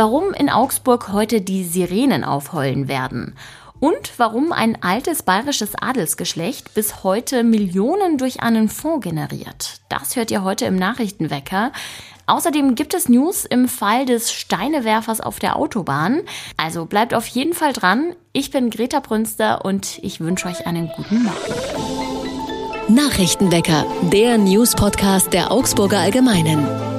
warum in Augsburg heute die Sirenen aufheulen werden und warum ein altes bayerisches Adelsgeschlecht bis heute Millionen durch einen Fonds generiert. Das hört ihr heute im Nachrichtenwecker. Außerdem gibt es News im Fall des Steinewerfers auf der Autobahn. Also bleibt auf jeden Fall dran. Ich bin Greta Brünster und ich wünsche euch einen guten Morgen. Nachrichtenwecker, der News-Podcast der Augsburger Allgemeinen.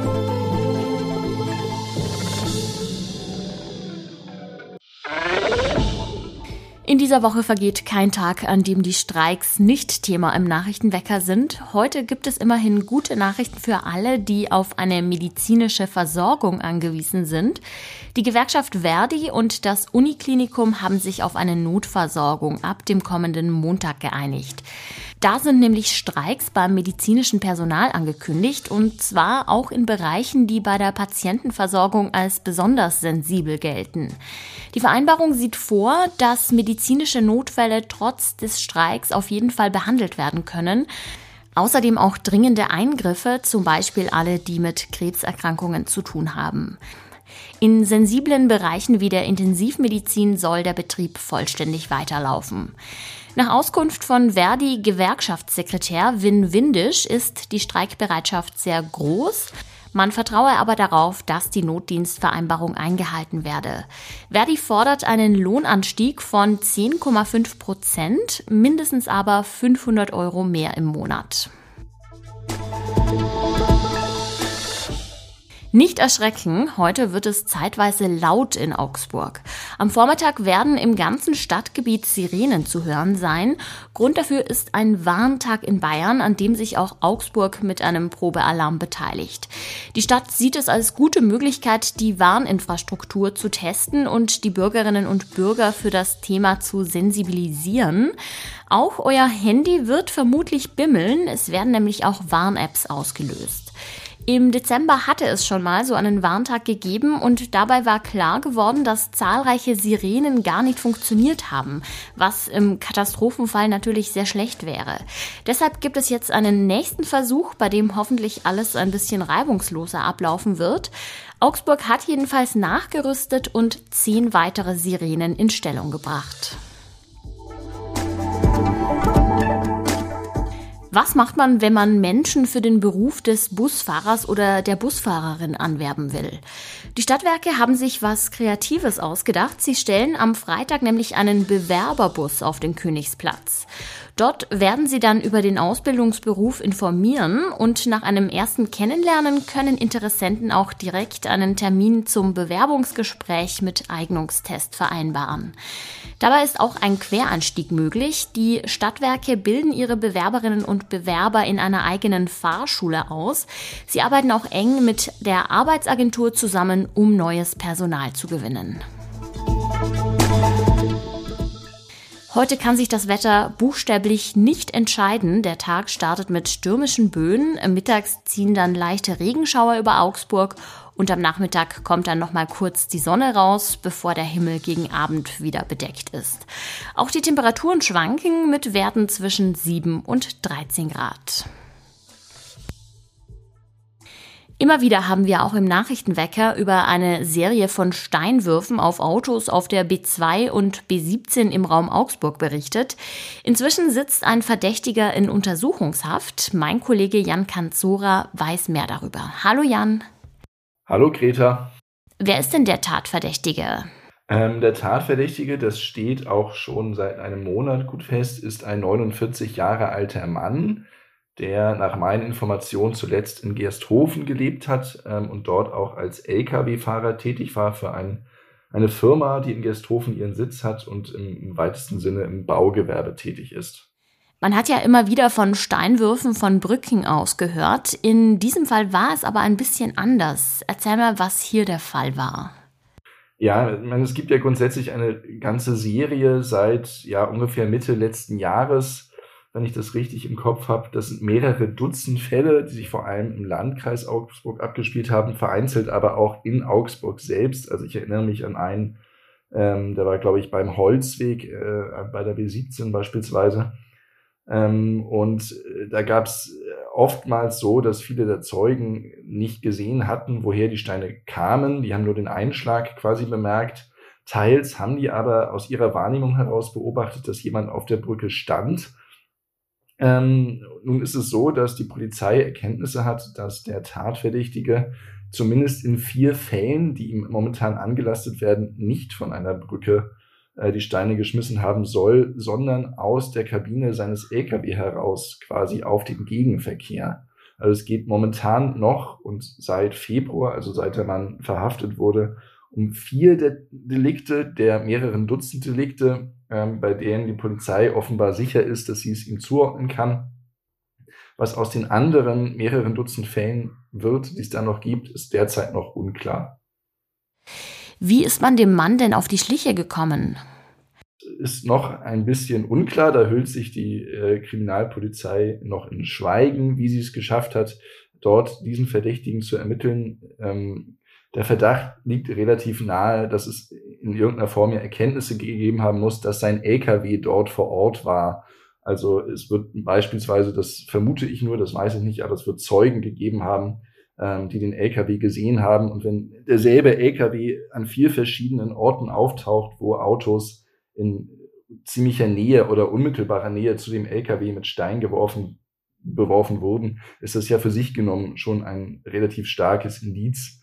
Dieser Woche vergeht kein Tag, an dem die Streiks nicht Thema im Nachrichtenwecker sind. Heute gibt es immerhin gute Nachrichten für alle, die auf eine medizinische Versorgung angewiesen sind. Die Gewerkschaft Verdi und das Uniklinikum haben sich auf eine Notversorgung ab dem kommenden Montag geeinigt. Da sind nämlich Streiks beim medizinischen Personal angekündigt und zwar auch in Bereichen, die bei der Patientenversorgung als besonders sensibel gelten. Die Vereinbarung sieht vor, dass medizinische Notfälle trotz des Streiks auf jeden Fall behandelt werden können. Außerdem auch dringende Eingriffe, zum Beispiel alle, die mit Krebserkrankungen zu tun haben. In sensiblen Bereichen wie der Intensivmedizin soll der Betrieb vollständig weiterlaufen. Nach Auskunft von Verdi Gewerkschaftssekretär Win Windisch ist die Streikbereitschaft sehr groß. Man vertraue aber darauf, dass die Notdienstvereinbarung eingehalten werde. Verdi fordert einen Lohnanstieg von 10,5 Prozent, mindestens aber 500 Euro mehr im Monat. Nicht erschrecken, heute wird es zeitweise laut in Augsburg. Am Vormittag werden im ganzen Stadtgebiet Sirenen zu hören sein. Grund dafür ist ein Warntag in Bayern, an dem sich auch Augsburg mit einem Probealarm beteiligt. Die Stadt sieht es als gute Möglichkeit, die Warninfrastruktur zu testen und die Bürgerinnen und Bürger für das Thema zu sensibilisieren. Auch euer Handy wird vermutlich bimmeln. Es werden nämlich auch Warn-Apps ausgelöst. Im Dezember hatte es schon mal so einen Warntag gegeben und dabei war klar geworden, dass zahlreiche Sirenen gar nicht funktioniert haben, was im Katastrophenfall natürlich sehr schlecht wäre. Deshalb gibt es jetzt einen nächsten Versuch, bei dem hoffentlich alles ein bisschen reibungsloser ablaufen wird. Augsburg hat jedenfalls nachgerüstet und zehn weitere Sirenen in Stellung gebracht. Was macht man, wenn man Menschen für den Beruf des Busfahrers oder der Busfahrerin anwerben will? Die Stadtwerke haben sich was Kreatives ausgedacht. Sie stellen am Freitag nämlich einen Bewerberbus auf den Königsplatz. Dort werden Sie dann über den Ausbildungsberuf informieren und nach einem ersten Kennenlernen können Interessenten auch direkt einen Termin zum Bewerbungsgespräch mit Eignungstest vereinbaren. Dabei ist auch ein Quereinstieg möglich. Die Stadtwerke bilden ihre Bewerberinnen und Bewerber in einer eigenen Fahrschule aus. Sie arbeiten auch eng mit der Arbeitsagentur zusammen, um neues Personal zu gewinnen. Heute kann sich das Wetter buchstäblich nicht entscheiden. Der Tag startet mit stürmischen Böen. Mittags ziehen dann leichte Regenschauer über Augsburg und am Nachmittag kommt dann noch mal kurz die Sonne raus, bevor der Himmel gegen Abend wieder bedeckt ist. Auch die Temperaturen schwanken mit Werten zwischen 7 und 13 Grad. Immer wieder haben wir auch im Nachrichtenwecker über eine Serie von Steinwürfen auf Autos auf der B2 und B17 im Raum Augsburg berichtet. Inzwischen sitzt ein Verdächtiger in Untersuchungshaft. Mein Kollege Jan Kanzora weiß mehr darüber. Hallo Jan. Hallo Greta. Wer ist denn der Tatverdächtige? Ähm, der Tatverdächtige, das steht auch schon seit einem Monat gut fest, ist ein 49 Jahre alter Mann der nach meinen Informationen zuletzt in Gersthofen gelebt hat ähm, und dort auch als Lkw-Fahrer tätig war für ein, eine Firma, die in Gersthofen ihren Sitz hat und im, im weitesten Sinne im Baugewerbe tätig ist. Man hat ja immer wieder von Steinwürfen von Brücken aus gehört. In diesem Fall war es aber ein bisschen anders. Erzähl mal, was hier der Fall war. Ja, ich meine, es gibt ja grundsätzlich eine ganze Serie seit ja ungefähr Mitte letzten Jahres wenn ich das richtig im Kopf habe. Das sind mehrere Dutzend Fälle, die sich vor allem im Landkreis Augsburg abgespielt haben, vereinzelt aber auch in Augsburg selbst. Also ich erinnere mich an einen, ähm, der war, glaube ich, beim Holzweg äh, bei der B17 beispielsweise. Ähm, und äh, da gab es oftmals so, dass viele der Zeugen nicht gesehen hatten, woher die Steine kamen. Die haben nur den Einschlag quasi bemerkt. Teils haben die aber aus ihrer Wahrnehmung heraus beobachtet, dass jemand auf der Brücke stand. Ähm, nun ist es so, dass die Polizei Erkenntnisse hat, dass der Tatverdächtige zumindest in vier Fällen, die ihm momentan angelastet werden, nicht von einer Brücke äh, die Steine geschmissen haben soll, sondern aus der Kabine seines LKW heraus, quasi auf den Gegenverkehr. Also es geht momentan noch und seit Februar, also seit der Mann verhaftet wurde, um vier der Delikte der mehreren Dutzend Delikte, ähm, bei denen die Polizei offenbar sicher ist, dass sie es ihm zuordnen kann. Was aus den anderen mehreren Dutzend Fällen wird, die es da noch gibt, ist derzeit noch unklar. Wie ist man dem Mann denn auf die Schliche gekommen? Ist noch ein bisschen unklar. Da hüllt sich die äh, Kriminalpolizei noch in Schweigen, wie sie es geschafft hat, dort diesen Verdächtigen zu ermitteln. Ähm, der Verdacht liegt relativ nahe, dass es in irgendeiner Form ja Erkenntnisse gegeben haben muss, dass sein LKW dort vor Ort war. Also es wird beispielsweise, das vermute ich nur, das weiß ich nicht, aber es wird Zeugen gegeben haben, ähm, die den LKW gesehen haben. Und wenn derselbe LKW an vier verschiedenen Orten auftaucht, wo Autos in ziemlicher Nähe oder unmittelbarer Nähe zu dem LKW mit Stein geworfen, beworfen wurden, ist das ja für sich genommen schon ein relativ starkes Indiz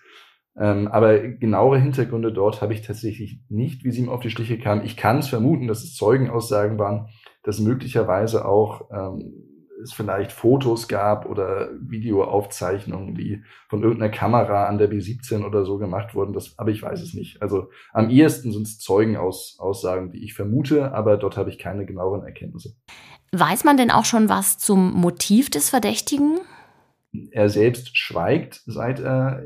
ähm, aber genauere Hintergründe dort habe ich tatsächlich nicht, wie sie ihm auf die Schliche kam. Ich kann es vermuten, dass es Zeugenaussagen waren, dass möglicherweise auch ähm, es vielleicht Fotos gab oder Videoaufzeichnungen, die von irgendeiner Kamera an der B17 oder so gemacht wurden. Das, aber ich weiß es nicht. Also am ehesten sind es Zeugenaussagen, die ich vermute, aber dort habe ich keine genaueren Erkenntnisse. Weiß man denn auch schon was zum Motiv des Verdächtigen? Er selbst schweigt, seit er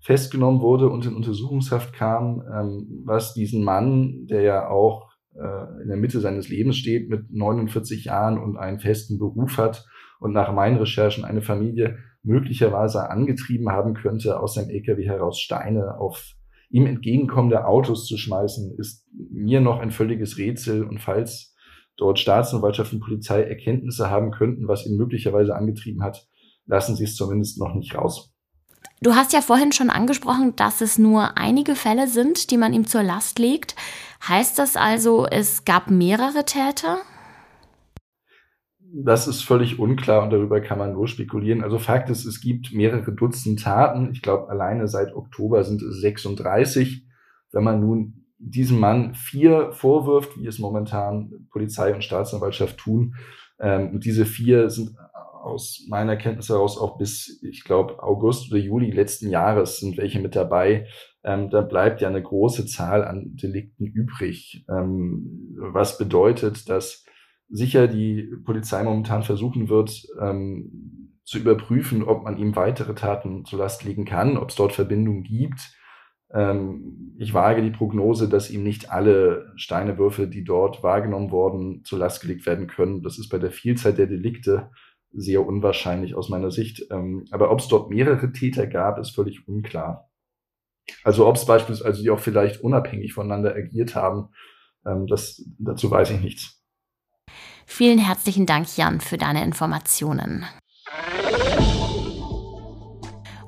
festgenommen wurde und in Untersuchungshaft kam, ähm, was diesen Mann, der ja auch äh, in der Mitte seines Lebens steht, mit 49 Jahren und einen festen Beruf hat und nach meinen Recherchen eine Familie möglicherweise angetrieben haben könnte, aus seinem LKW heraus Steine auf ihm entgegenkommende Autos zu schmeißen, ist mir noch ein völliges Rätsel. Und falls dort Staatsanwaltschaft und Polizei Erkenntnisse haben könnten, was ihn möglicherweise angetrieben hat, lassen sie es zumindest noch nicht raus. Du hast ja vorhin schon angesprochen, dass es nur einige Fälle sind, die man ihm zur Last legt. Heißt das also, es gab mehrere Täter? Das ist völlig unklar und darüber kann man nur spekulieren. Also Fakt ist, es gibt mehrere Dutzend Taten. Ich glaube, alleine seit Oktober sind es 36. Wenn man nun diesem Mann vier vorwirft, wie es momentan Polizei und Staatsanwaltschaft tun, ähm, und diese vier sind aus meiner Kenntnis heraus auch bis, ich glaube, August oder Juli letzten Jahres sind welche mit dabei. Ähm, da bleibt ja eine große Zahl an Delikten übrig, ähm, was bedeutet, dass sicher die Polizei momentan versuchen wird, ähm, zu überprüfen, ob man ihm weitere Taten zur Last legen kann, ob es dort Verbindungen gibt. Ähm, ich wage die Prognose, dass ihm nicht alle Steinewürfe, die dort wahrgenommen wurden, zur Last gelegt werden können. Das ist bei der Vielzahl der Delikte sehr unwahrscheinlich aus meiner Sicht. Ähm, aber ob es dort mehrere Täter gab, ist völlig unklar. Also ob es beispielsweise, also die auch vielleicht unabhängig voneinander agiert haben, ähm, das, dazu weiß ich nichts. Vielen herzlichen Dank, Jan, für deine Informationen.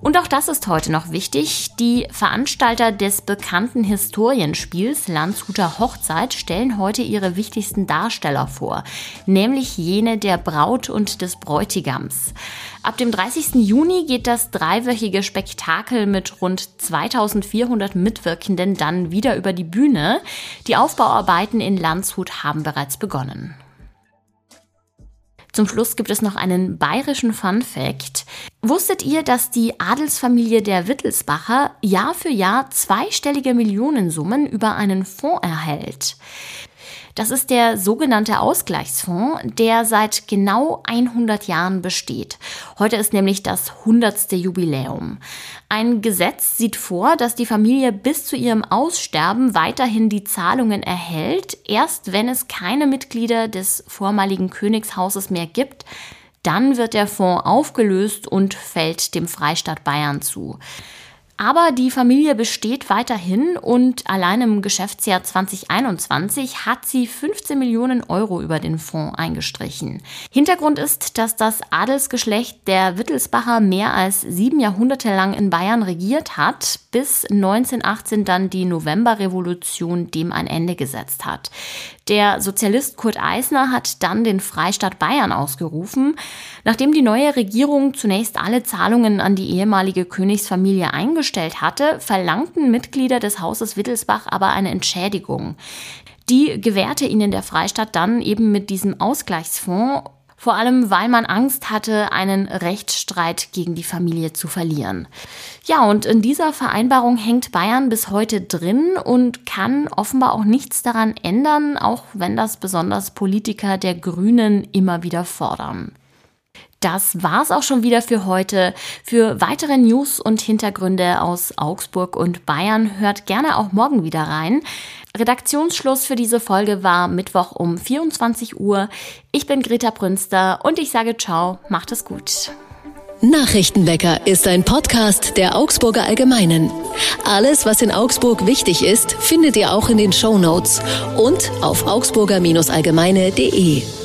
Und auch das ist heute noch wichtig. Die Veranstalter des bekannten Historienspiels Landshuter Hochzeit stellen heute ihre wichtigsten Darsteller vor, nämlich jene der Braut und des Bräutigams. Ab dem 30. Juni geht das dreiwöchige Spektakel mit rund 2400 Mitwirkenden dann wieder über die Bühne. Die Aufbauarbeiten in Landshut haben bereits begonnen. Zum Schluss gibt es noch einen bayerischen Fun Fact. Wusstet ihr, dass die Adelsfamilie der Wittelsbacher Jahr für Jahr zweistellige Millionensummen über einen Fonds erhält? Das ist der sogenannte Ausgleichsfonds, der seit genau 100 Jahren besteht. Heute ist nämlich das 100. Jubiläum. Ein Gesetz sieht vor, dass die Familie bis zu ihrem Aussterben weiterhin die Zahlungen erhält, erst wenn es keine Mitglieder des vormaligen Königshauses mehr gibt, dann wird der Fonds aufgelöst und fällt dem Freistaat Bayern zu. Aber die Familie besteht weiterhin und allein im Geschäftsjahr 2021 hat sie 15 Millionen Euro über den Fonds eingestrichen. Hintergrund ist, dass das Adelsgeschlecht der Wittelsbacher mehr als sieben Jahrhunderte lang in Bayern regiert hat, bis 1918 dann die Novemberrevolution dem ein Ende gesetzt hat. Der Sozialist Kurt Eisner hat dann den Freistaat Bayern ausgerufen. Nachdem die neue Regierung zunächst alle Zahlungen an die ehemalige Königsfamilie eingestellt hatte, verlangten Mitglieder des Hauses Wittelsbach aber eine Entschädigung. Die gewährte ihnen der Freistaat dann eben mit diesem Ausgleichsfonds vor allem weil man Angst hatte, einen Rechtsstreit gegen die Familie zu verlieren. Ja, und in dieser Vereinbarung hängt Bayern bis heute drin und kann offenbar auch nichts daran ändern, auch wenn das besonders Politiker der Grünen immer wieder fordern. Das war's auch schon wieder für heute. Für weitere News und Hintergründe aus Augsburg und Bayern hört gerne auch morgen wieder rein. Redaktionsschluss für diese Folge war Mittwoch um 24 Uhr. Ich bin Greta Brünster und ich sage ciao, macht es gut. Nachrichtenwecker ist ein Podcast der Augsburger Allgemeinen. Alles, was in Augsburg wichtig ist, findet ihr auch in den Show Notes und auf augsburger-allgemeine.de.